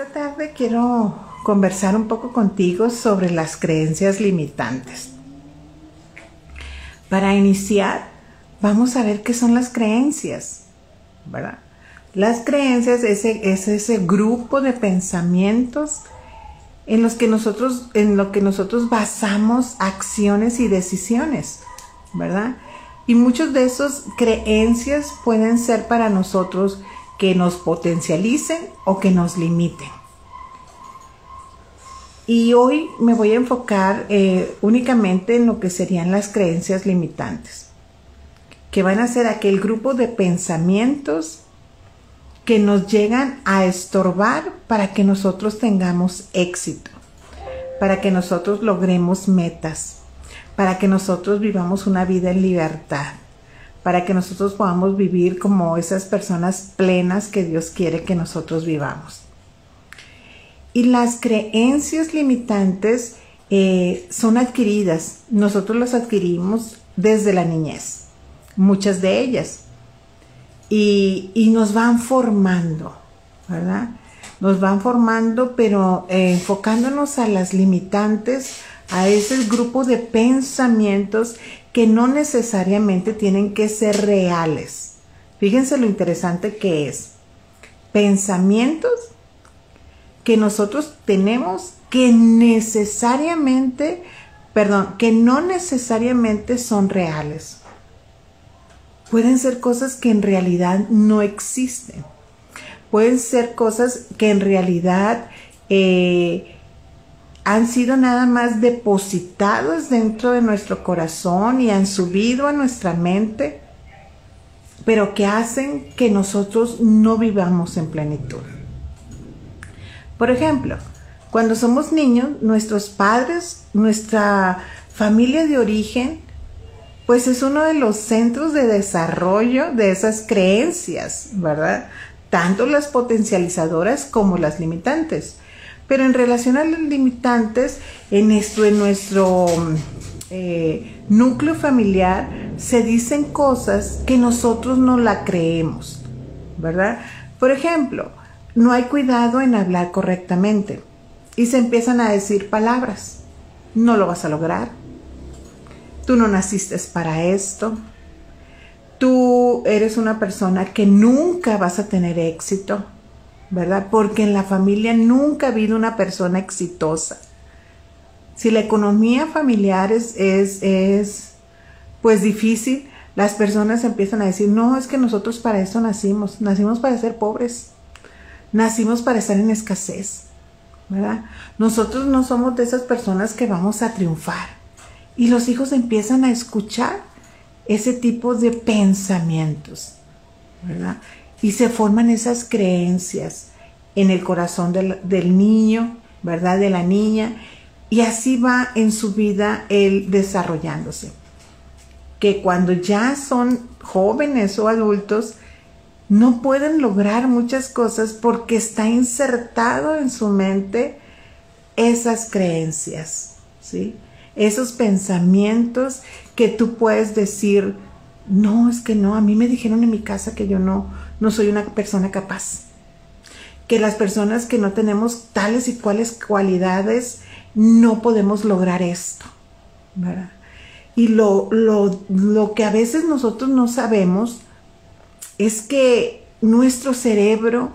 Esta tarde quiero conversar un poco contigo sobre las creencias limitantes. Para iniciar, vamos a ver qué son las creencias, ¿verdad? Las creencias es ese, es ese grupo de pensamientos en los que nosotros, en lo que nosotros basamos acciones y decisiones, ¿verdad? Y muchos de esos creencias pueden ser para nosotros que nos potencialicen o que nos limiten. Y hoy me voy a enfocar eh, únicamente en lo que serían las creencias limitantes, que van a ser aquel grupo de pensamientos que nos llegan a estorbar para que nosotros tengamos éxito, para que nosotros logremos metas, para que nosotros vivamos una vida en libertad para que nosotros podamos vivir como esas personas plenas que Dios quiere que nosotros vivamos. Y las creencias limitantes eh, son adquiridas, nosotros las adquirimos desde la niñez, muchas de ellas, y, nos van formando, ¿verdad? Nos van formando, pero eh, enfocándonos a las limitantes, a ese grupo de pensamientos que no necesariamente tienen que ser reales. Fíjense lo interesante que es. Pensamientos que nosotros tenemos que necesariamente, perdón, que no necesariamente son reales. Pueden ser cosas que en realidad no existen. Pueden ser cosas que en realidad eh, han sido nada más depositados dentro de nuestro corazón y han subido a nuestra mente, pero que hacen que nosotros no vivamos en plenitud. Por ejemplo, cuando somos niños, nuestros padres, nuestra familia de origen, pues es uno de los centros de desarrollo de esas creencias, ¿verdad? Tanto las potencializadoras como las limitantes. Pero en relación a los limitantes, en nuestro, en nuestro eh, núcleo familiar se dicen cosas que nosotros no la creemos, ¿verdad? Por ejemplo, no hay cuidado en hablar correctamente y se empiezan a decir palabras. No lo vas a lograr. Tú no naciste para esto. Tú eres una persona que nunca vas a tener éxito ¿verdad? Porque en la familia nunca ha habido una persona exitosa. Si la economía familiar es, es, pues difícil, las personas empiezan a decir, no, es que nosotros para eso nacimos, nacimos para ser pobres, nacimos para estar en escasez, ¿verdad? Nosotros no somos de esas personas que vamos a triunfar. Y los hijos empiezan a escuchar ese tipo de pensamientos, ¿verdad? Y se forman esas creencias en el corazón del, niño, ¿verdad? De la niña, y así va en su vida él desarrollándose. Que cuando ya son jóvenes o adultos, no pueden lograr muchas cosas porque está insertado en su mente esas creencias, ¿sí? Esos pensamientos que tú puedes decir, no, es que no, a mí me dijeron en mi casa que yo no, no soy una persona capaz. Que las personas que no tenemos tales y cuales cualidades no podemos lograr esto. Y lo, lo, lo que a veces nosotros no sabemos es que nuestro cerebro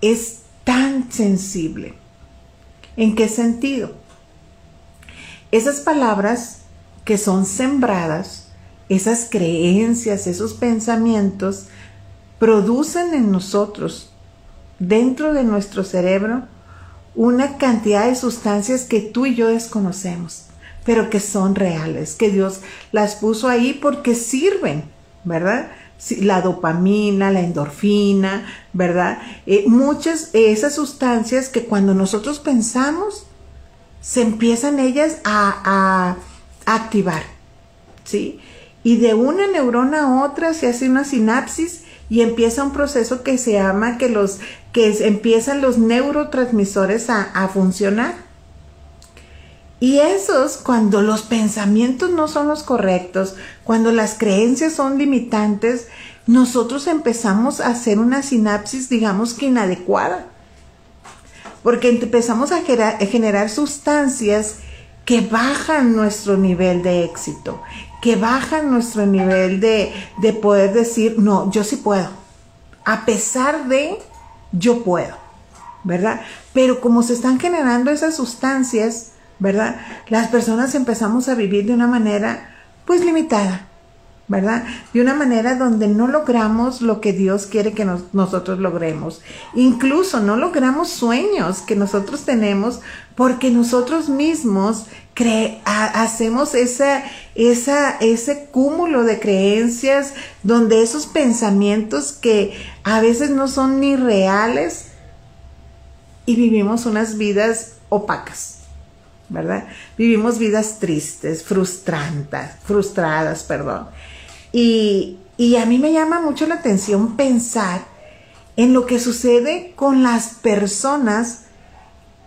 es tan sensible. ¿En qué sentido? Esas palabras que son sembradas, esas creencias, esos pensamientos, producen en nosotros, dentro de nuestro cerebro, una cantidad de sustancias que tú y yo desconocemos, pero que son reales, que Dios las puso ahí porque sirven, ¿verdad? La dopamina, la endorfina, ¿verdad? Eh, muchas de esas sustancias que cuando nosotros pensamos, se empiezan ellas a, a activar, ¿sí? Y de una neurona a otra se hace una sinapsis y empieza un proceso que se llama que los que empiezan los neurotransmisores a, a funcionar. Y esos, cuando los pensamientos no son los correctos, cuando las creencias son limitantes, nosotros empezamos a hacer una sinapsis, digamos que inadecuada. porque empezamos a generar, sustancias que bajan nuestro nivel de éxito, que bajan nuestro nivel de, de poder decir, no, yo sí puedo. A pesar de, yo puedo, ¿verdad? Pero como se están generando esas sustancias, ¿verdad? Las personas empezamos a vivir de una manera, pues limitada, ¿verdad? De una manera donde no logramos lo que Dios quiere que nosotros logremos. Incluso no logramos sueños que nosotros tenemos porque nosotros mismos hacemos esa, ese cúmulo de creencias donde esos pensamientos que a veces no son ni reales y vivimos unas vidas opacas. ¿verdad? Vivimos vidas tristes, frustrantes, frustradas, perdón. Y, a mí me llama mucho la atención pensar en lo que sucede con las personas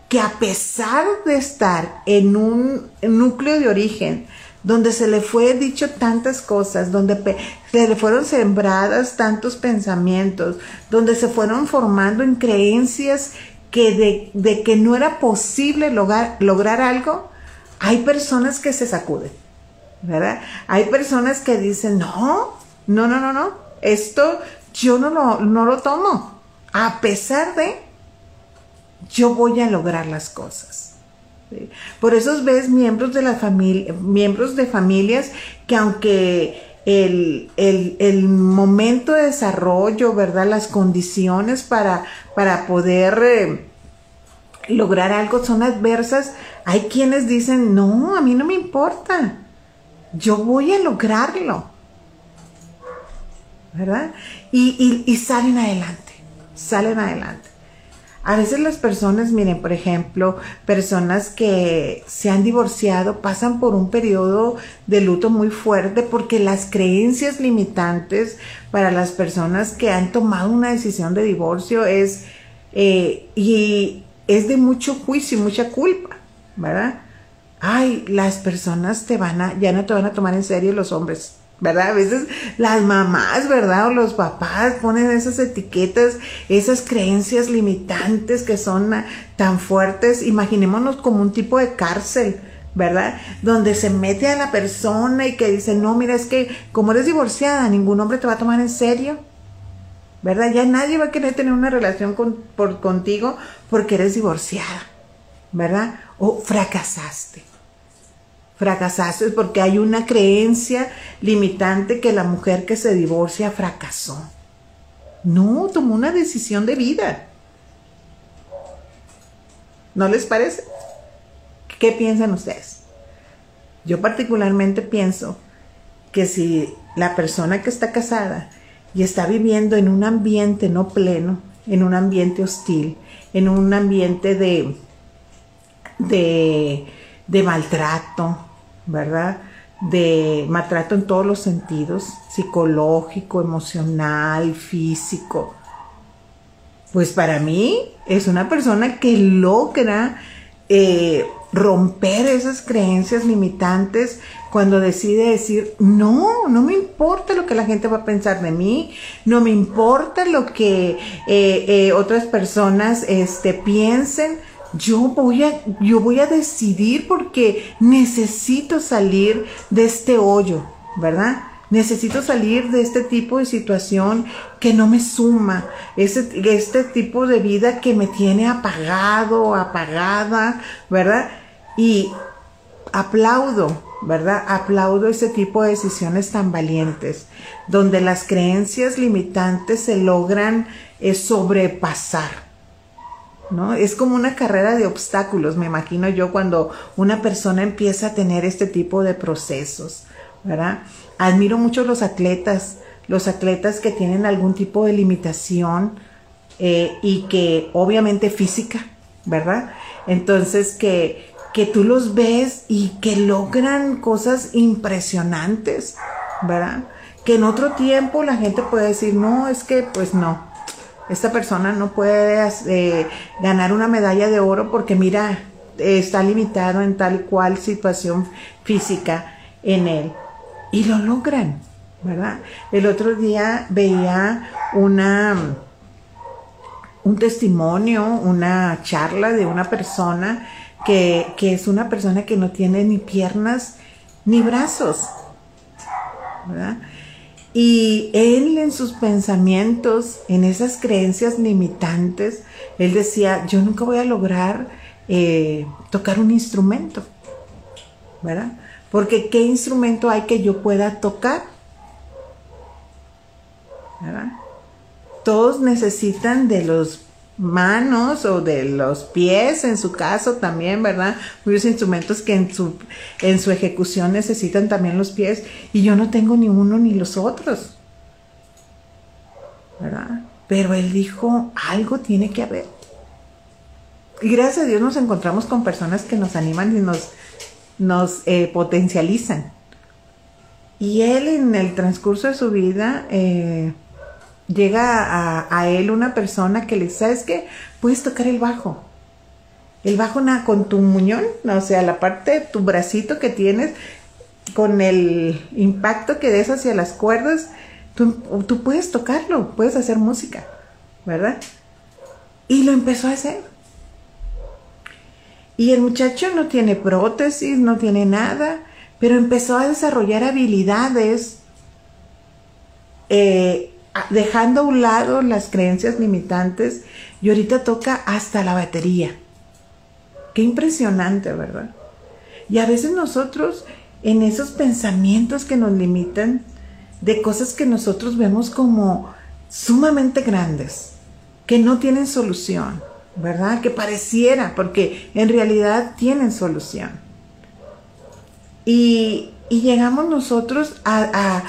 que a pesar de estar en un núcleo de origen, donde se le fue dicho tantas cosas, donde se le fueron sembradas tantos pensamientos, donde se fueron formando en creencias que de, que no era posible lograr algo, hay personas que se sacuden. ¿Verdad? Hay personas que dicen, no, no, no, no, no, esto yo no lo, no lo tomo. A pesar de, yo voy a lograr las cosas. Por eso ves miembros de la familia, miembros de familias que aunque el, el, momento de desarrollo, ¿verdad? Las condiciones para, para poder eh, lograr algo son adversas, hay quienes dicen, no, a mí no me importa yo voy a lograrlo. ¿Verdad? Y, salen adelante, salen adelante. A veces las personas, miren, por ejemplo, personas que se han divorciado pasan por un periodo de luto muy fuerte porque las creencias limitantes para las personas que han tomado una decisión de divorcio es, eh, y es de mucho juicio y mucha culpa, ¿verdad? Ay, las personas te van a, ya no te van a tomar en serio los hombres. ¿verdad? A veces las mamás, ¿verdad? O los papás ponen esas etiquetas, esas creencias limitantes que son tan fuertes. Imaginémonos como un tipo de cárcel, ¿verdad? Donde se mete a la persona y que dice, no, mira, es que como eres divorciada, ningún hombre te va a tomar en serio. ¿Verdad? Ya nadie va a querer tener una relación con, por, contigo porque eres divorciada. ¿Verdad? O fracasaste fracasaste porque hay una creencia limitante que la mujer que se divorcia fracasó. No, tomó una decisión de vida. ¿No les parece? ¿Qué piensan ustedes? Yo particularmente pienso que si la persona que está casada y está viviendo en un ambiente no pleno, en un ambiente hostil, en un ambiente de, de, de maltrato, ¿verdad? De maltrato en todos los sentidos, psicológico, emocional, físico. Pues para mí es una persona que logra eh, romper esas creencias limitantes cuando decide decir, no, no me importa lo que la gente va a pensar de mí, no me importa lo que eh, eh, otras personas este, piensen, yo voy a, yo voy a decidir porque necesito salir de este hoyo, ¿verdad? Necesito salir de este tipo de situación que no me suma, este tipo de vida que me tiene apagado, apagada, ¿verdad? Y aplaudo, ¿verdad? Aplaudo ese tipo de decisiones tan valientes, donde las creencias limitantes se logran eh, sobrepasar. ¿No? Es como una carrera de obstáculos, me imagino yo, cuando una persona empieza a tener este tipo de procesos, ¿verdad? Admiro mucho los atletas, los atletas que tienen algún tipo de limitación eh, y que obviamente física, ¿verdad? Entonces que, que tú los ves y que logran cosas impresionantes, ¿verdad? Que en otro tiempo la gente puede decir, no, es que pues no, esta persona no puede eh, ganar una medalla de oro porque mira, está limitado en tal cual situación física en él. Y lo logran, ¿verdad? El otro día veía una, un testimonio, una charla de una persona que, que es una persona que no tiene ni piernas ni brazos. ¿verdad? Y él en sus pensamientos, en esas creencias limitantes, él decía, yo nunca voy a lograr eh, tocar un instrumento, ¿verdad? Porque ¿qué instrumento hay que yo pueda tocar? ¿verdad? Todos necesitan de los manos o de los pies, en su caso también, ¿verdad? Muchos instrumentos que en su, en su ejecución necesitan también los pies y yo no tengo ni uno ni los otros, ¿verdad? Pero él dijo, algo tiene que haber. Y gracias a Dios nos encontramos con personas que nos animan y nos, nos eh, potencializan. Y él en el transcurso de su vida, eh, llega a, él una persona que le dice, ¿sabes qué? Puedes tocar el bajo. El bajo con tu muñón, o sea, la parte de tu bracito que tienes, con el impacto que des hacia las cuerdas, tú, tú puedes tocarlo, puedes hacer música, ¿verdad? Y lo empezó a hacer. Y el muchacho no tiene prótesis, no tiene nada, pero empezó a desarrollar habilidades eh, dejando a un lado las creencias limitantes y ahorita toca hasta la batería. Qué impresionante, ¿verdad? Y a veces nosotros en esos pensamientos que nos limitan, de cosas que nosotros vemos como sumamente grandes, que no tienen solución, ¿verdad? Que pareciera, porque en realidad tienen solución. Y, llegamos nosotros a a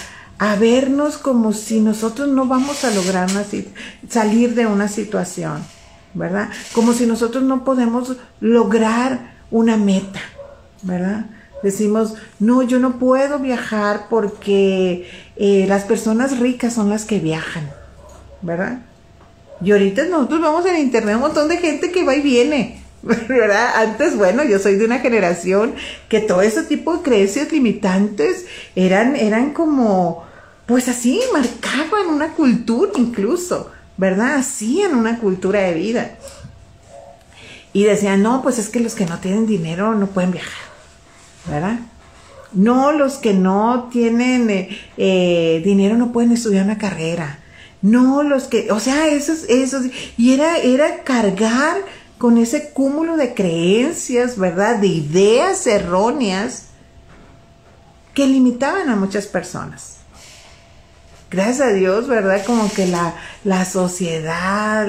vernos como si nosotros no vamos a lograr salir de una situación, ¿verdad? Como si nosotros no podemos lograr una meta, ¿verdad? Decimos, no, yo no puedo viajar porque eh, las personas ricas son las que viajan, ¿verdad? Y ahorita nosotros vamos en internet un montón de gente que va y viene, ¿verdad? Antes, bueno, yo soy de una generación que todo ese tipo de creencias limitantes eran, eran como, pues así marcaban una cultura incluso, ¿verdad? Así en una cultura de vida. Y decían, no, pues es que los que no tienen dinero no pueden viajar, ¿verdad? No, los que no tienen eh, eh, dinero no pueden estudiar una carrera. No, los que, o sea, esos, esos, y era, era cargar con ese cúmulo de creencias, ¿verdad? De ideas erróneas que limitaban a muchas personas gracias a Dios, ¿verdad? Como que la, la sociedad,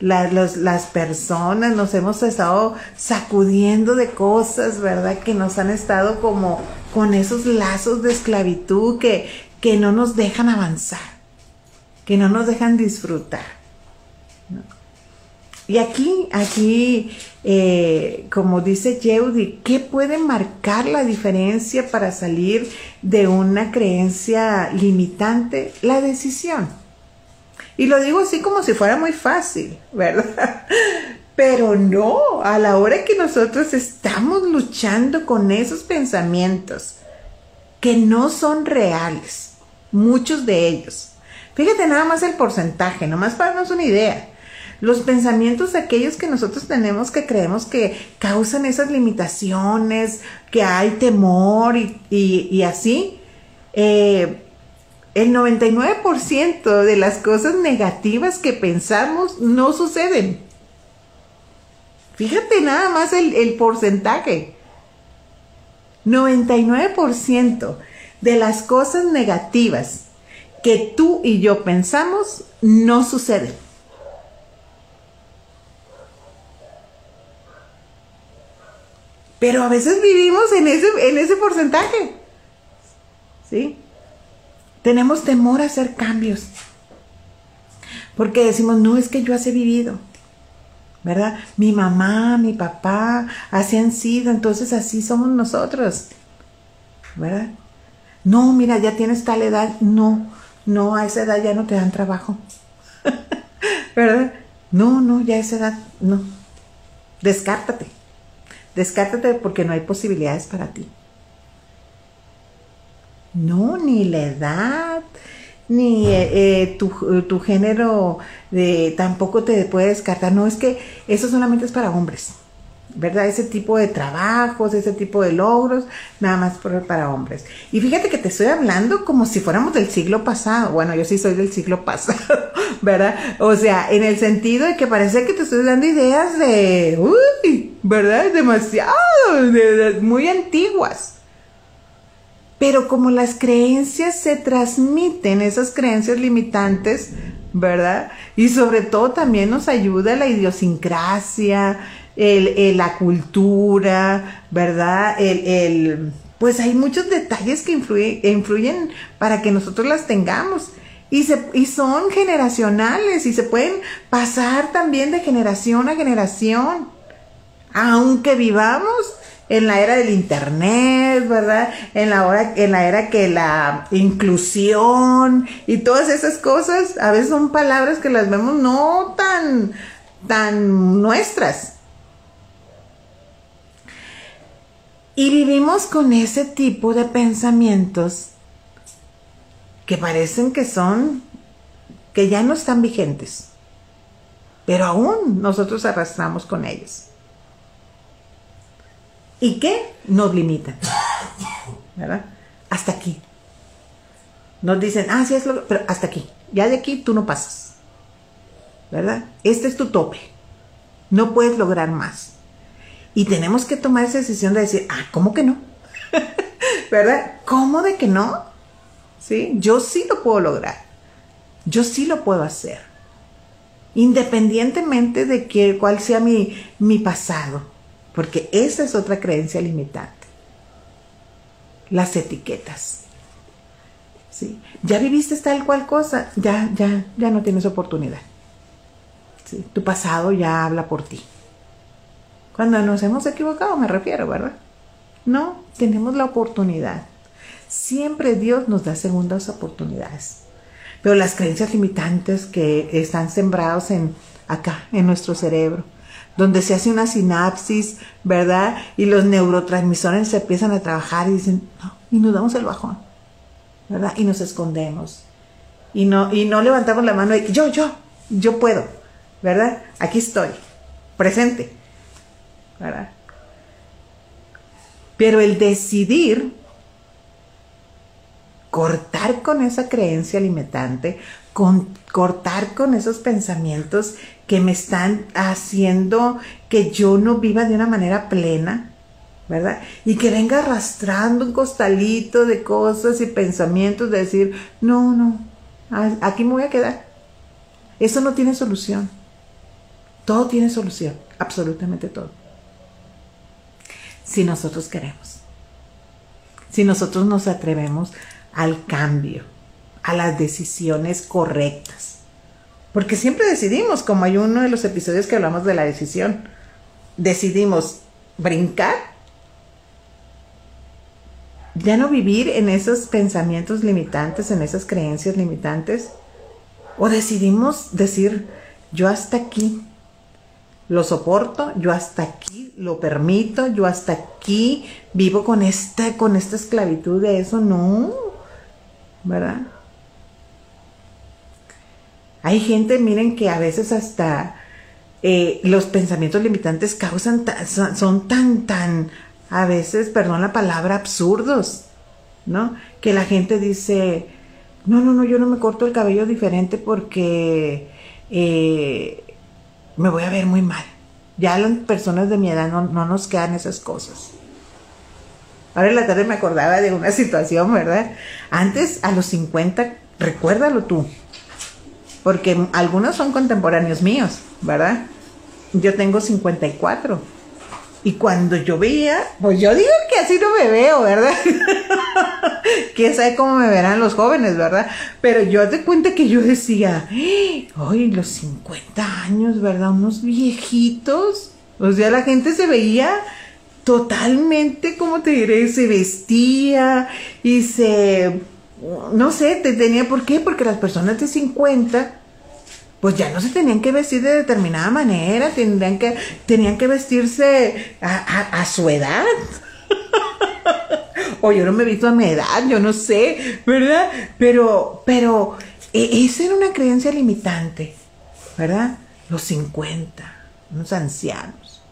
las, personas nos hemos estado sacudiendo de cosas, ¿verdad? Que nos han estado como con esos lazos de esclavitud que, que no nos dejan avanzar, que no nos dejan disfrutar. Y aquí, aquí, eh, como dice Yeudi, ¿qué puede marcar la diferencia para salir de una creencia limitante? La decisión. Y lo digo así como si fuera muy fácil, ¿verdad? Pero no, a la hora que nosotros estamos luchando con esos pensamientos que no son reales, muchos de ellos. Fíjate nada más el porcentaje, nomás para darnos una idea los pensamientos aquellos que nosotros tenemos que creemos que causan esas limitaciones, que hay temor y, así. Eh, el 99% de las cosas negativas que pensamos no suceden. Fíjate nada más el, el porcentaje. 99% de las cosas negativas que tú y yo pensamos no suceden. Pero a veces vivimos en ese, en ese porcentaje. ¿Sí? Tenemos temor a hacer cambios. Porque decimos, no, es que yo así he vivido. ¿Verdad? Mi mamá, mi papá, así han sido, entonces así somos nosotros. ¿Verdad? No, mira, ya tienes tal edad. No, no, a esa edad ya no te dan trabajo. ¿Verdad? No, no, ya a esa edad, no. Descártate. Descártate porque no hay posibilidades para ti. No, ni la edad, ni eh, eh, tu, género de, tampoco te puede descartar. No, es que eso solamente es para hombres. ¿Verdad? Ese tipo de trabajos, ese tipo de logros, nada más para hombres. Y fíjate que te estoy hablando como si fuéramos del siglo pasado. Bueno, yo sí soy del siglo pasado, ¿verdad? O sea, en el sentido de que parece que te estoy dando ideas de, uy, ¿verdad? Demasiado, muy antiguas. Pero como las creencias se transmiten, esas creencias limitantes, ¿verdad? Y sobre todo también nos ayuda la idiosincrasia, el, la cultura, ¿verdad? El, pues hay muchos detalles que influyen, influyen para que nosotros las tengamos. Y, se, y son generacionales y se pueden pasar también de generación a generación. Aunque vivamos en la era del internet, ¿verdad? En la hora, en la era que la inclusión y todas esas cosas, a veces son palabras que las vemos no tan, tan nuestras. Y vivimos con ese tipo de pensamientos que parecen que son, que ya no están vigentes, pero aún nosotros arrastramos con ellos. ¿Y qué? Nos limitan. ¿Verdad? Hasta aquí. Nos dicen, ah, sí es lo, pero hasta aquí. Ya de aquí tú no pasas. ¿Verdad? Este es tu tope. No puedes lograr más. Y tenemos que tomar esa decisión de decir, ah, ¿cómo que no? ¿Verdad? ¿Cómo de que no? ¿Sí? Yo sí lo puedo lograr. Yo sí lo puedo hacer. Independientemente de que, cuál sea mi, mi pasado. Porque esa es otra creencia limitante. Las etiquetas. ¿Sí? Ya viviste tal cual cosa, ya, ya, ya no tienes oportunidad. Tu pasado ya habla por ti. Cuando nos hemos equivocado, me refiero, ¿verdad? No, tenemos la oportunidad. Siempre Dios nos da segundas oportunidades. Pero las creencias limitantes que están sembrados en acá, en nuestro cerebro, donde se hace una sinapsis, ¿verdad? Y los neurotransmisores se empiezan a trabajar y dicen, no, y nos damos el bajón, ¿verdad? Y nos escondemos. Y no, y no levantamos la mano y yo, yo, yo puedo, ¿verdad? Aquí estoy, presente. Pero el decidir cortar con esa creencia limitante, con, cortar con esos pensamientos que me están haciendo que yo no viva de una manera plena, ¿verdad? Y que venga arrastrando un costalito de cosas y pensamientos de decir, no, no, aquí me voy a quedar. Eso no tiene solución. Todo tiene solución, absolutamente todo si nosotros queremos. Si nosotros nos atrevemos al cambio, a las decisiones correctas. Porque siempre decidimos, como hay uno de los episodios que hablamos de la decisión, decidimos brincar, ya no vivir en esos pensamientos limitantes, en esas creencias limitantes, o decidimos decir, yo hasta aquí, lo soporto, yo hasta aquí lo permito, yo hasta aquí vivo con esta, con esta esclavitud de eso, no, ¿verdad? Hay gente, miren, que a veces hasta eh, los pensamientos limitantes causan, son tan, tan, a veces, perdón la palabra, absurdos, ¿no? Que la gente dice, no, no, no, yo no me corto el cabello diferente porque eh, me voy a ver muy mal. Ya las personas de mi edad no, nos quedan esas cosas. Ahora en la tarde me acordaba de una situación, ¿verdad? Antes, a los 50, recuérdalo tú, porque algunos son contemporáneos míos, ¿verdad? Yo tengo 54 y cuando yo veía, pues yo digo que así no me veo, ¿verdad? Quién sabe cómo me verán los jóvenes, ¿verdad? Pero yo te cuenta que yo decía, ¡ay, los 50 años, ¿verdad? Unos viejitos. O sea, la gente se veía totalmente, como te diré? Se vestía y se, no sé, te tenía, ¿por qué? Porque las personas de 50 pues ya no se tenían que vestir de determinada manera, tenían que, tenían que vestirse a, su edad. o yo no me he visto a mi edad, yo no sé, ¿verdad? Pero, pero, e, esa era una creencia limitante, ¿verdad? Los 50, unos ancianos.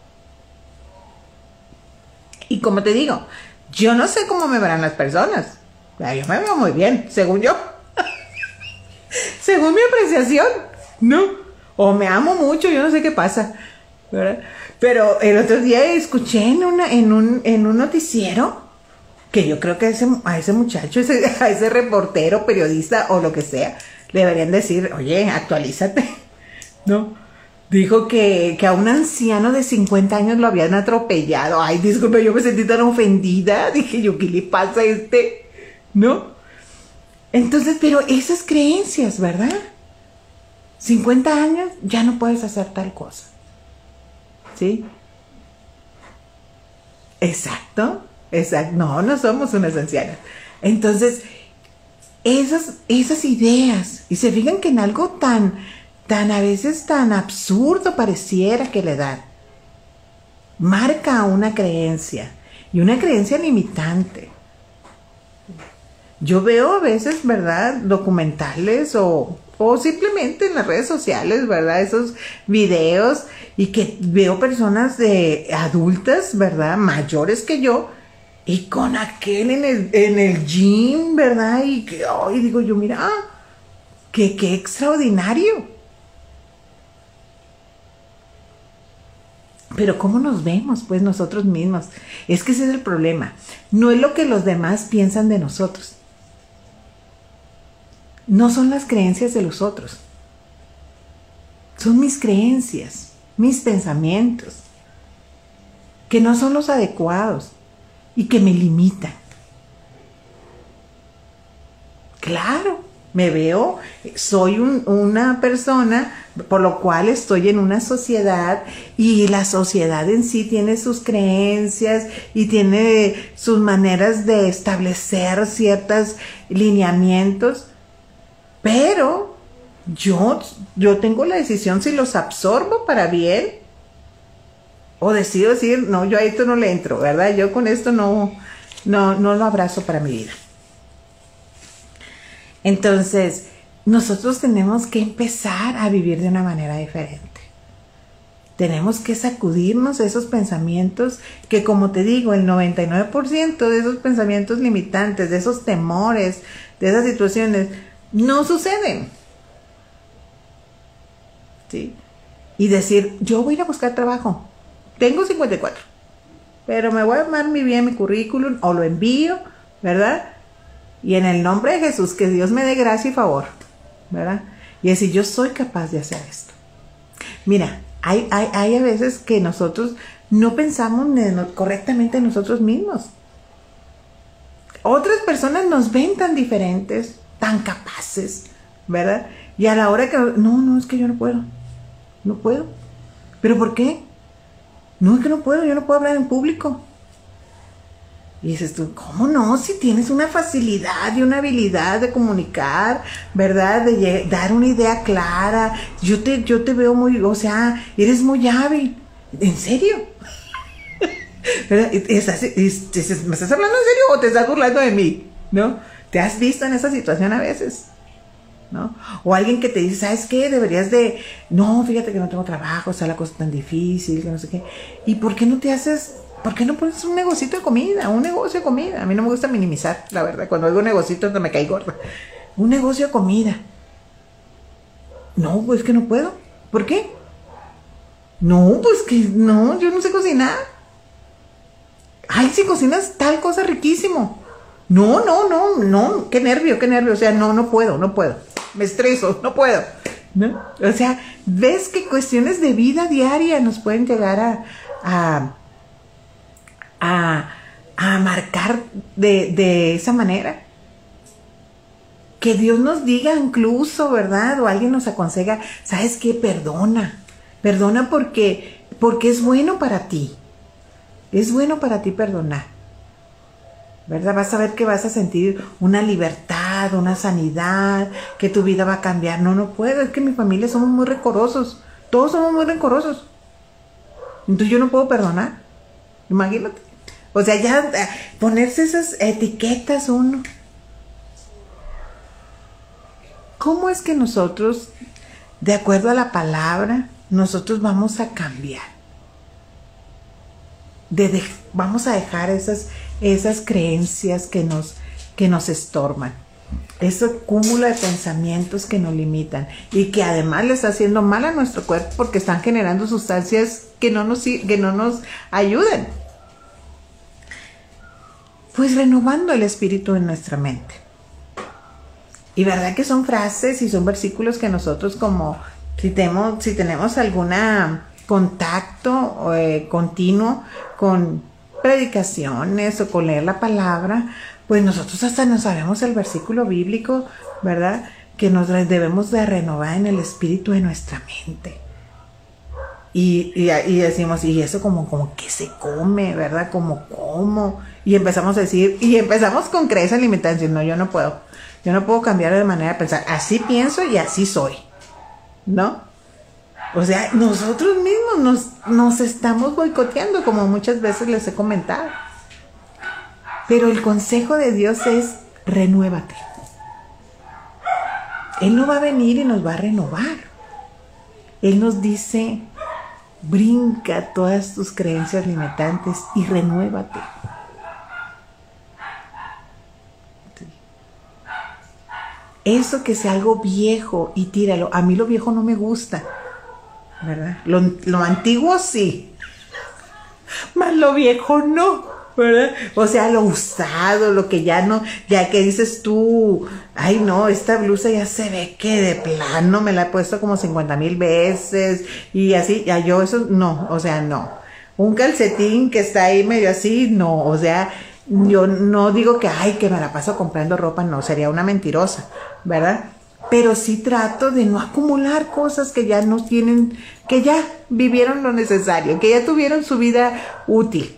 Y como te digo, yo no sé cómo me verán las personas. Yo me veo muy bien, según yo. según mi apreciación, ¿no? O me amo mucho, yo no sé qué pasa. ¿verdad? Pero el otro día escuché en, una, en, un, en un noticiero que yo creo que a ese, muchacho, a ese reportero, periodista o lo que sea, le deberían decir, oye, actualízate, ¿no? Dijo que, que, a un anciano de 50 años lo habían atropellado. Ay, disculpe, yo me sentí tan ofendida. Dije yo, ¿qué le pasa a este? ¿No? Entonces, pero esas creencias, ¿verdad? 50 años, ya no puedes hacer tal cosa. ¿Sí? Exacto, exacto. No, no somos unas ancianas. Entonces, esas, esas ideas, y se fijan que en algo tan, tan a veces tan absurdo pareciera que le dan, marca una creencia, y una creencia limitante. Yo veo a veces, ¿verdad? Documentales o, o simplemente en las redes sociales, ¿verdad? Esos videos y que veo personas de adultas, ¿verdad? Mayores que yo y con aquel en el, en el gym, ¿verdad? Y que hoy digo yo, mira, que qué extraordinario. Pero ¿cómo nos vemos? Pues nosotros mismos. Es que ese es el problema. No es lo que los demás piensan de nosotros no son las creencias de los otros. Son mis creencias, mis pensamientos, que no son los adecuados y que me limitan. Claro, me veo, soy una persona por lo cual estoy en una sociedad y la sociedad en sí tiene sus creencias y tiene sus maneras de establecer ciertos lineamientos pero yo, yo tengo la decisión si los absorbo para bien o decido decir, no, yo a esto no le entro, ¿verdad? Yo con esto no, no, no lo abrazo para mi vida. Entonces, nosotros tenemos que empezar a vivir de una manera diferente. Tenemos que sacudirnos esos pensamientos que, como te digo, el 99% de esos pensamientos limitantes, de esos temores, de esas situaciones, no suceden. ¿Sí? Y decir, yo voy a ir a buscar trabajo. Tengo 54, pero me voy a armar mi bien mi currículum o lo envío, ¿verdad? Y en el nombre de Jesús, que Dios me dé gracia y favor, ¿verdad? Y decir, yo soy capaz de hacer esto. Mira, hay, hay, hay a veces que nosotros no pensamos correctamente en nosotros mismos. Otras personas nos ven tan diferentes, tan capaces, ¿verdad? Y a la hora que, no, no, es que yo no puedo, no puedo. ¿Pero por qué? No, es que no puedo, yo no puedo hablar en público. Y dices tú, ¿cómo no? Si tienes una facilidad y una habilidad de comunicar, ¿verdad? De dar una idea clara. Yo te, yo te veo muy, o sea, eres muy hábil. ¿En serio? ¿Me estás hablando en serio o te estás burlando de mí? ¿No? ¿Te has visto en esa situación a veces? ¿No? O alguien que te dice, ¿sabes qué? Deberías de, no, fíjate que no tengo trabajo, está la cosa tan difícil, que no sé qué. ¿Y por qué no te haces, por qué no pones un negocito de comida, un negocio de comida? A mí no me gusta minimizar, la verdad, cuando hago un negocito no me cae gorda. Un negocio de comida. No, pues que no puedo. ¿Por qué? No, pues que no, yo no sé cocinar. Ay, si cocinas tal cosa riquísimo. No, no, no, no, qué nervio, qué nervio. O sea, no, no puedo, no puedo. Me estreso, no puedo. O sea, ves que cuestiones de vida diaria nos pueden llegar a, a, a, a marcar de, de esa manera. Que Dios nos diga incluso, ¿verdad? O alguien nos aconseja, ¿sabes qué? Perdona. Perdona porque, porque es bueno para ti. Es bueno para ti perdonar. ¿Verdad? Vas a ver que vas a sentir una libertad, una sanidad, que tu vida va a cambiar. No, no puedo, es que mi familia somos muy rencorosos, todos somos muy rencorosos. Entonces yo no puedo perdonar, imagínate. O sea, ya eh, ponerse esas etiquetas uno. ¿Cómo es que nosotros, de acuerdo a la palabra, nosotros vamos a cambiar? Vamos a dejar esas, esas creencias que nos, que nos estorban ese cúmulo de pensamientos que nos limitan y que además le está haciendo mal a nuestro cuerpo porque están generando sustancias que no nos, que no nos ayudan. Pues renovando el espíritu en nuestra mente. Y verdad que son frases y son versículos que nosotros como si tenemos, si tenemos algún contacto eh, continuo con predicaciones o con leer la palabra, pues nosotros hasta no sabemos el versículo bíblico, ¿verdad? Que nos debemos de renovar en el espíritu de nuestra mente. Y, y, decimos, y eso como, como que se come, ¿verdad? Como cómo. Y empezamos a decir, y empezamos con creencias limitantes, no, yo no puedo. Yo no puedo cambiar de manera de pensar. Así pienso y así soy. ¿No? O sea, nosotros mismos nos, nos estamos boicoteando, como muchas veces les he comentado. Pero el consejo de Dios es renuévate. Él no va a venir y nos va a renovar. Él nos dice, brinca todas tus creencias limitantes y renuévate. Eso que sea algo viejo y tíralo. A mí lo viejo no me gusta, ¿verdad? Lo, lo antiguo sí, más lo viejo no. O sea, lo usado, lo que ya no, ya que dices tú, ay no, esta blusa ya se ve que de plano me la he puesto como 50 mil veces y así, ya yo eso no, o sea, no. Un calcetín que está ahí medio así, no, o sea, yo no digo que, ay, que me la paso comprando ropa, no, sería una mentirosa, ¿verdad? Pero sí trato de no acumular cosas que ya no tienen, que ya vivieron lo necesario, que ya tuvieron su vida útil,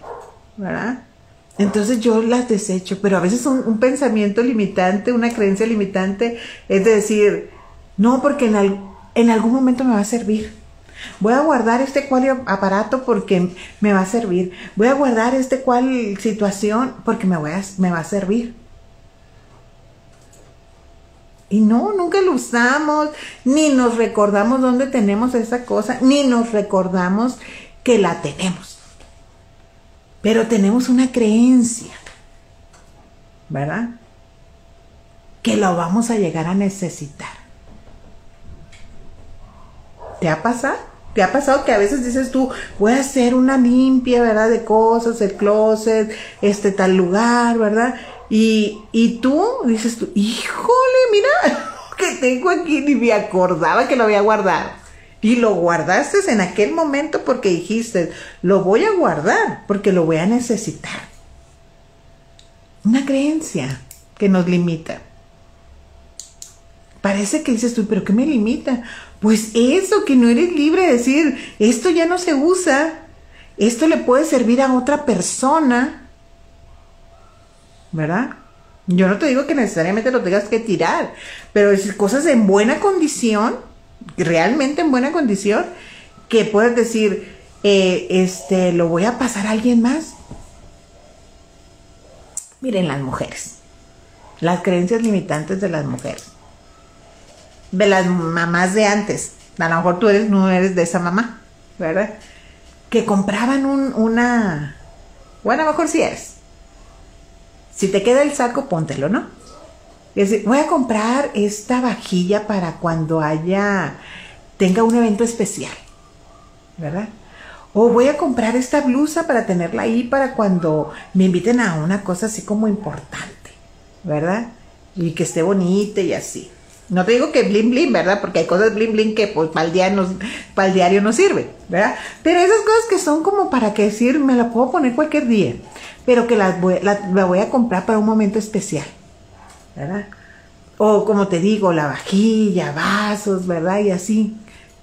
¿verdad? Entonces yo las desecho, pero a veces un, pensamiento limitante, una creencia limitante es decir, no, porque en, en algún momento me va a servir. Voy a guardar este cual aparato porque me va a servir. Voy a guardar este cual situación porque me, voy a, me va a servir. Y no, nunca lo usamos, ni nos recordamos dónde tenemos esa cosa, ni nos recordamos que la tenemos. Pero tenemos una creencia, ¿verdad? Que lo vamos a llegar a necesitar. ¿Te ha pasado? ¿Te ha pasado que a veces dices tú, voy a hacer una limpia, ¿verdad? De cosas, el closet, este tal lugar, ¿verdad? Y, y tú dices tú, híjole, mira, que tengo aquí, ni me acordaba que lo había guardado. Y lo guardaste en aquel momento porque dijiste, lo voy a guardar porque lo voy a necesitar. Una creencia que nos limita. Parece que dices tú, pero ¿qué me limita? Pues eso, que no eres libre de decir, esto ya no se usa, esto le puede servir a otra persona, ¿verdad? Yo no te digo que necesariamente lo tengas que tirar, pero decir cosas en buena condición realmente en buena condición, que puedes decir, eh, este, lo voy a pasar a alguien más. Miren las mujeres, las creencias limitantes de las mujeres, de las mamás de antes. A lo mejor tú eres, no eres de esa mamá, ¿verdad? Que compraban un, una, bueno, a lo mejor sí eres. Si te queda el saco, póntelo, ¿no? voy a comprar esta vajilla para cuando haya, tenga un evento especial, ¿verdad? O voy a comprar esta blusa para tenerla ahí para cuando me inviten a una cosa así como importante, ¿verdad? Y que esté bonita y así. No te digo que bling bling, ¿verdad? Porque hay cosas bling bling que pues para el, día para el diario no sirven, ¿verdad? Pero esas cosas que son como para que decir, me la puedo poner cualquier día, pero que las voy, la voy a comprar para un momento especial. ¿verdad? O como te digo, la vajilla, vasos, ¿verdad? Y así.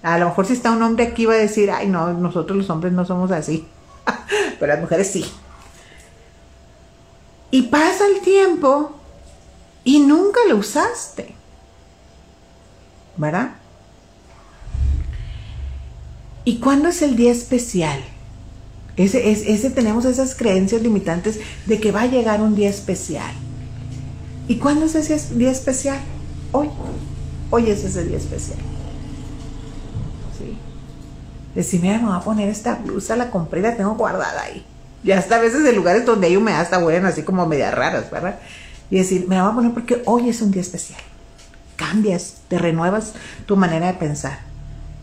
A lo mejor si está un hombre aquí va a decir, ay no, nosotros los hombres no somos así. Pero las mujeres sí. Y pasa el tiempo y nunca lo usaste. ¿Verdad? ¿Y cuándo es el día especial? Ese, ese, tenemos esas creencias limitantes de que va a llegar un día especial. ¿Y cuándo es ese día especial? Hoy. Hoy es ese día especial. Sí. Decir, mira, me voy a poner esta blusa, la compré la tengo guardada ahí. Y hasta a veces en lugares donde hay humedad hasta huelen así como medias raras, ¿verdad? Y decir, me la voy a poner porque hoy es un día especial. Cambias, te renuevas tu manera de pensar.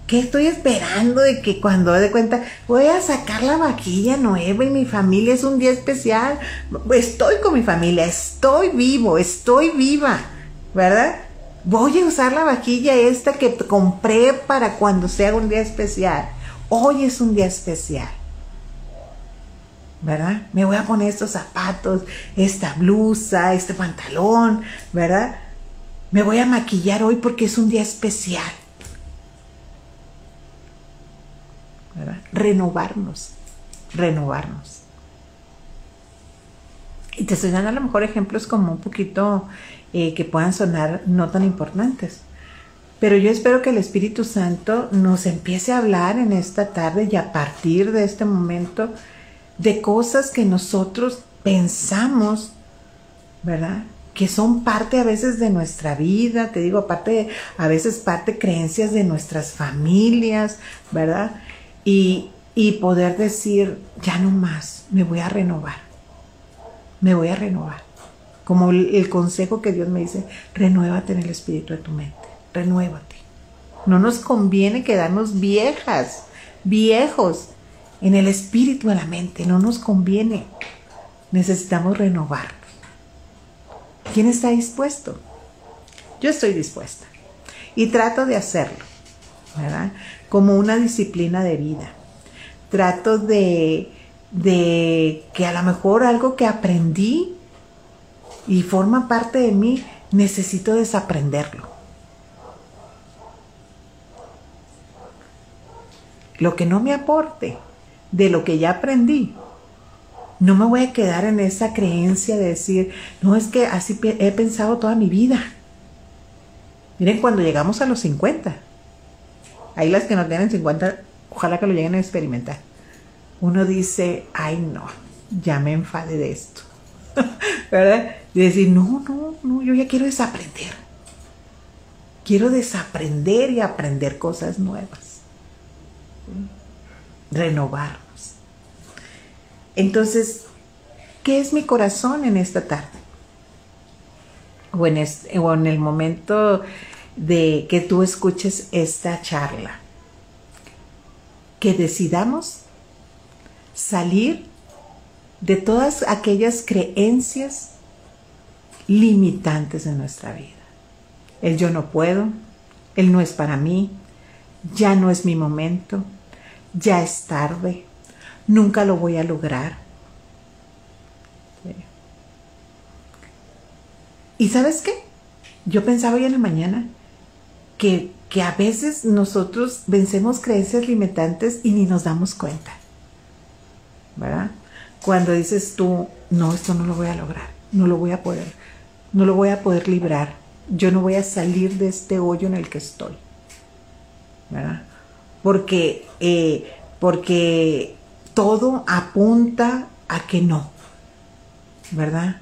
¿Qué estoy esperando de que cuando de cuenta voy a sacar la vaquilla nueva y mi familia es un día especial? Estoy con mi familia, estoy vivo, estoy viva, ¿verdad? Voy a usar la vaquilla esta que compré para cuando sea un día especial. Hoy es un día especial. ¿Verdad? Me voy a poner estos zapatos, esta blusa, este pantalón, ¿verdad? Me voy a maquillar hoy porque es un día especial. Renovarnos, renovarnos. Y te estoy dando a lo mejor ejemplos como un poquito eh, que puedan sonar no tan importantes. Pero yo espero que el Espíritu Santo nos empiece a hablar en esta tarde y a partir de este momento de cosas que nosotros pensamos, ¿verdad? Que son parte a veces de nuestra vida, te digo, aparte, a veces parte creencias de nuestras familias, ¿verdad? y, poder decir, ya no más, me voy a renovar, me voy a renovar. Como el, consejo que Dios me dice, renuévate en el espíritu de tu mente, renuévate. No nos conviene quedarnos viejas, viejos en el espíritu de la mente, no nos conviene. Necesitamos renovarnos. ¿Quién está dispuesto? Yo estoy dispuesta y trato de hacerlo, ¿verdad? como una disciplina de vida. Trato de, de que a lo mejor algo que aprendí y forma parte de mí, necesito desaprenderlo. Lo que no me aporte de lo que ya aprendí, no me voy a quedar en esa creencia de decir, no es que así he pensado toda mi vida. Miren, cuando llegamos a los 50, Ahí las que no tienen 50, ojalá que lo lleguen a experimentar. Uno dice, ay no, ya me enfade de esto. ¿Verdad? Y decir, no, no, no, yo ya quiero desaprender. Quiero desaprender y aprender cosas nuevas. Renovarnos. Entonces, ¿qué es mi corazón en esta tarde? O en, en el momento de que tú escuches esta charla. Que decidamos salir de todas aquellas creencias limitantes de nuestra vida. El yo no puedo, el no es para mí, ya no es mi momento, ya es tarde, nunca lo voy a lograr. ¿Y sabes qué? Yo pensaba hoy en la mañana que, a veces nosotros vencemos creencias limitantes y ni nos damos cuenta. ¿Verdad? Cuando dices tú, no, esto no lo voy a lograr, no lo voy a poder, no lo voy a poder librar, yo no voy a salir de este hoyo en el que estoy. ¿Verdad? Porque, eh, porque todo apunta a que no. ¿Verdad?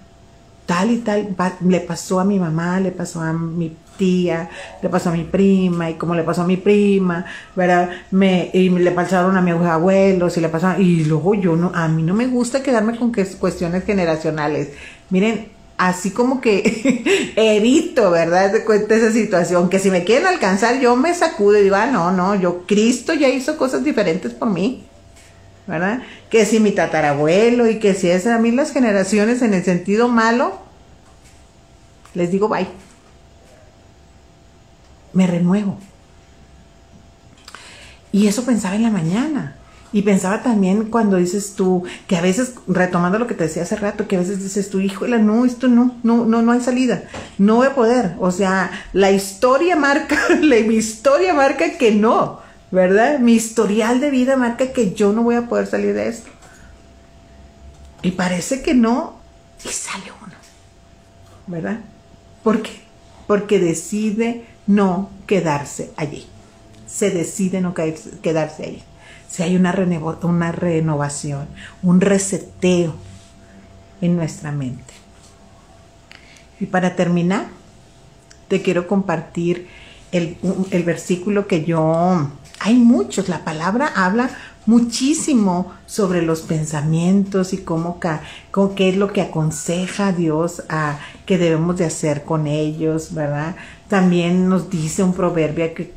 Tal y tal le pasó a mi mamá, le pasó a mi tía, le pasó a mi prima, y como le pasó a mi prima, ¿verdad? Me, y le pasaron a mis abuelos, y le pasaron, y luego yo no, a mí no me gusta quedarme con que cuestiones generacionales. Miren, así como que evito, ¿verdad? De cuenta esa situación, que si me quieren alcanzar, yo me sacudo y digo, ah, no, no, yo, Cristo ya hizo cosas diferentes por mí. ¿Verdad? Que si mi tatarabuelo y que si es a mí las generaciones en el sentido malo, les digo bye me renuevo. Y eso pensaba en la mañana. Y pensaba también cuando dices tú, que a veces, retomando lo que te decía hace rato, que a veces dices tú, híjole, no, esto no, no, no, no hay salida, no voy a poder. O sea, la historia marca, mi historia marca que no, ¿verdad? Mi historial de vida marca que yo no voy a poder salir de esto. Y parece que no, y sale uno, ¿verdad? ¿Por qué? Porque decide no quedarse allí. Se decide no quedarse allí. si hay una, una renovación, un reseteo en nuestra mente. Y para terminar, te quiero compartir el, el versículo que yo... Hay muchos, la palabra habla muchísimo sobre los pensamientos y cómo, qué es lo que aconseja Dios a que debemos de hacer con ellos, ¿verdad? También nos dice un proverbio que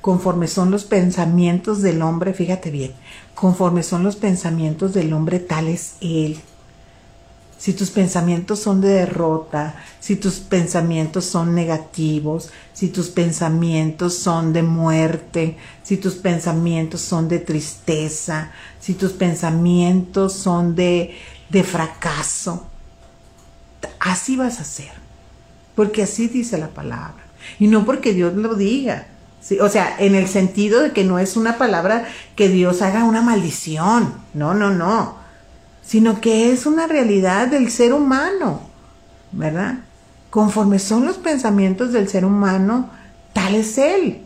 conforme son los pensamientos del hombre, fíjate bien, conforme son los pensamientos del hombre, tal es él si tus pensamientos son de derrota, si tus pensamientos son negativos, si tus pensamientos son de muerte, si tus pensamientos son de tristeza, si tus pensamientos son de, de fracaso, así vas a ser, porque así dice la palabra, y no porque Dios lo diga. O sea, en el sentido de que no es una palabra que Dios haga una maldición. No, no, no sino que es una realidad del ser humano, ¿verdad? Conforme son los pensamientos del ser humano, tal es él.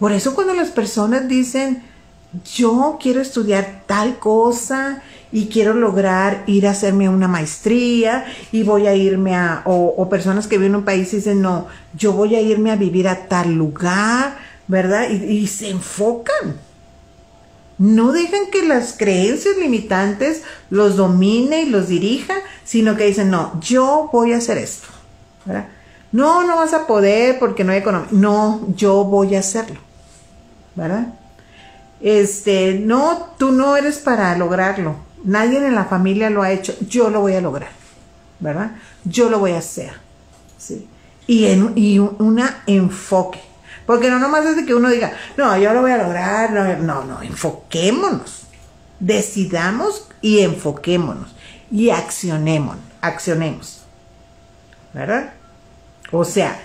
Por eso cuando las personas dicen, yo quiero estudiar tal cosa y quiero lograr ir a hacerme una maestría y voy a irme a, o, personas que viven en un país y dicen, no, yo voy a irme a vivir a tal lugar, ¿verdad? y se enfocan no dejan que las creencias limitantes los domine y los dirija, sino que dicen, no, yo voy a hacer esto. No, no vas a poder porque no hay economía. No, yo voy a hacerlo. ¿Verdad? Este, no, tú no eres para lograrlo. Nadie en la familia lo ha hecho. Yo lo voy a lograr. ¿Verdad? Yo lo voy a hacer. ¿sí? Y, en, y una enfoque. Porque no nomás es de que uno diga, no, yo lo voy a lograr. No, no, enfoquémonos. Decidamos y enfoquémonos. Y accionemos, accionemos. ¿Verdad? O sea,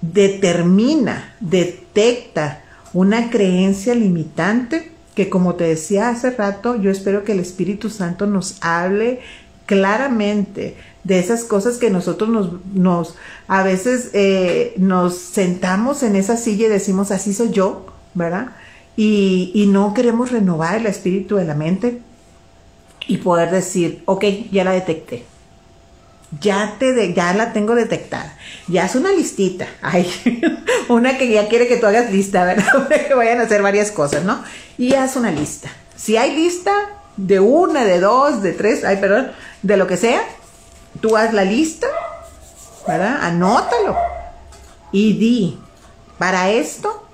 determina, detecta una creencia limitante que como te decía hace rato, yo espero que el Espíritu Santo nos hable claramente de esas cosas que nosotros nos, nos a veces eh, nos sentamos en esa silla y decimos, así soy yo, ¿verdad? Y, y, no queremos renovar el espíritu de la mente y poder decir, ok, ya la detecté. Ya, te ya la tengo detectada. Ya es una listita. Ay, una que ya quiere que tú hagas lista, ¿verdad? que vayan a hacer varias cosas, ¿no? Y haz una lista. Si hay lista de una, de dos, de tres, ay, perdón, de lo que sea, tú haz la lista, ¿verdad? Anótalo y di, para esto,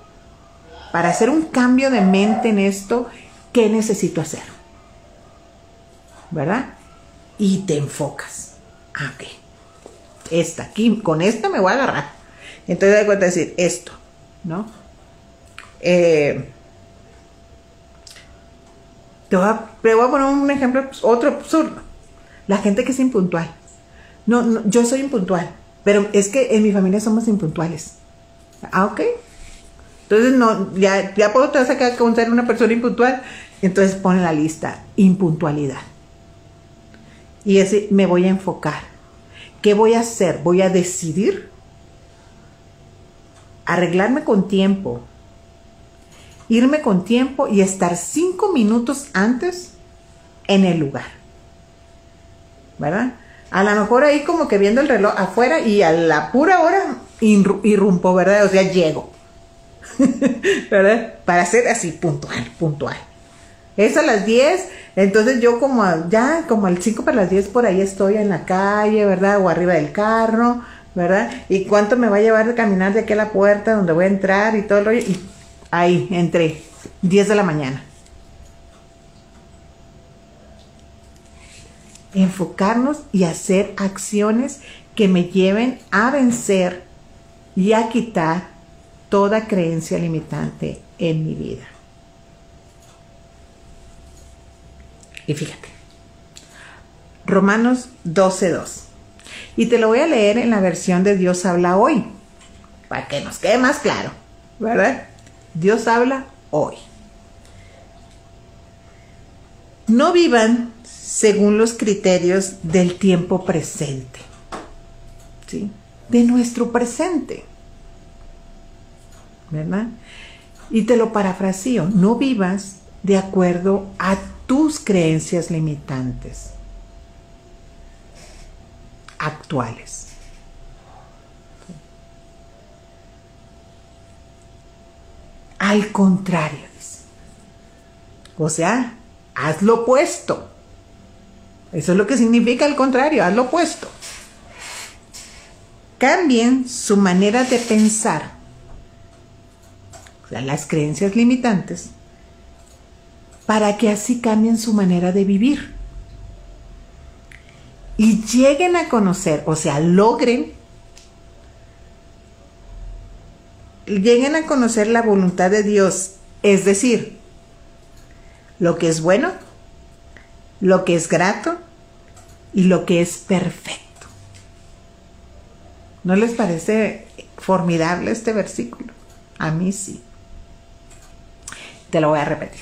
para hacer un cambio de mente en esto, ¿qué necesito hacer? ¿Verdad? Y te enfocas. Ah, ok. Esta, aquí, con esta me voy a agarrar. Entonces de cuenta decir esto, ¿no? Eh, te, voy a, te voy a poner un ejemplo, otro absurdo. La gente que es impuntual. No, yo soy impuntual, pero es que en mi familia somos impuntuales. Ah, ok. Entonces, no, ya, ya puedo te sacar con ser una persona impuntual. Entonces pone la lista, impuntualidad. Y ese me voy a enfocar. ¿Qué voy a hacer? Voy a decidir arreglarme con tiempo, irme con tiempo y estar cinco minutos antes en el lugar. ¿Verdad? A lo mejor ahí como que viendo el reloj afuera y a la pura hora irrumpo, ¿verdad? O sea, llego. ¿Verdad? Para ser así puntual, puntual. Es a las 10, entonces yo como ya como al 5 para las 10 por ahí estoy en la calle, ¿verdad? O arriba del carro, ¿verdad? Y cuánto me va a llevar de caminar de aquí a la puerta donde voy a entrar y todo el rollo. Y ahí entré, 10 de la mañana. Enfocarnos y hacer acciones que me lleven a vencer y a quitar toda creencia limitante en mi vida. Y fíjate, Romanos 12.2. Y te lo voy a leer en la versión de Dios habla hoy, para que nos quede más claro, ¿verdad? Dios habla hoy. No vivan según los criterios del tiempo presente, ¿sí? de nuestro presente. ¿Verdad? Y te lo parafraseo, no vivas de acuerdo a tus creencias limitantes actuales. Al contrario. O sea, haz lo opuesto. Eso es lo que significa al contrario, haz lo opuesto. Cambien su manera de pensar, o sea, las creencias limitantes, para que así cambien su manera de vivir. Y lleguen a conocer, o sea, logren, lleguen a conocer la voluntad de Dios, es decir, lo que es bueno, lo que es grato y lo que es perfecto. ¿No les parece formidable este versículo? A mí sí. Te lo voy a repetir.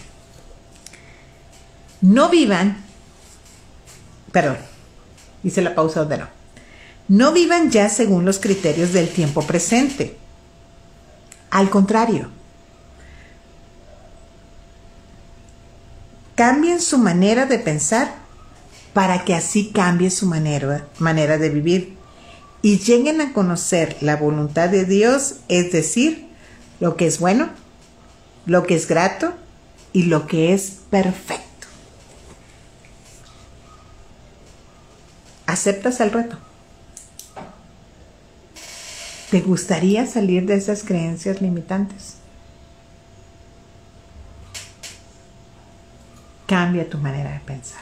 No vivan, perdón, hice la pausa donde no. No vivan ya según los criterios del tiempo presente. Al contrario, cambien su manera de pensar para que así cambie su manera, manera de vivir y lleguen a conocer la voluntad de Dios, es decir, lo que es bueno, lo que es grato y lo que es perfecto. ¿Aceptas el reto? ¿Te gustaría salir de esas creencias limitantes? Cambia tu manera de pensar.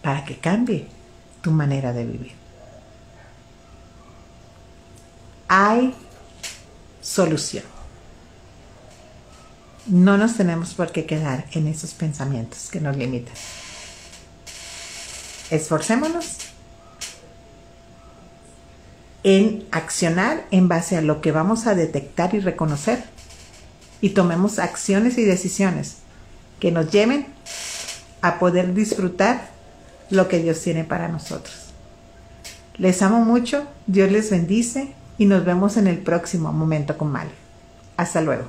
Para que cambie tu manera de vivir. Hay solución. No nos tenemos por qué quedar en esos pensamientos que nos limitan. Esforcémonos en accionar en base a lo que vamos a detectar y reconocer y tomemos acciones y decisiones que nos lleven a poder disfrutar lo que Dios tiene para nosotros. Les amo mucho, Dios les bendice y nos vemos en el próximo momento con Mal. Hasta luego.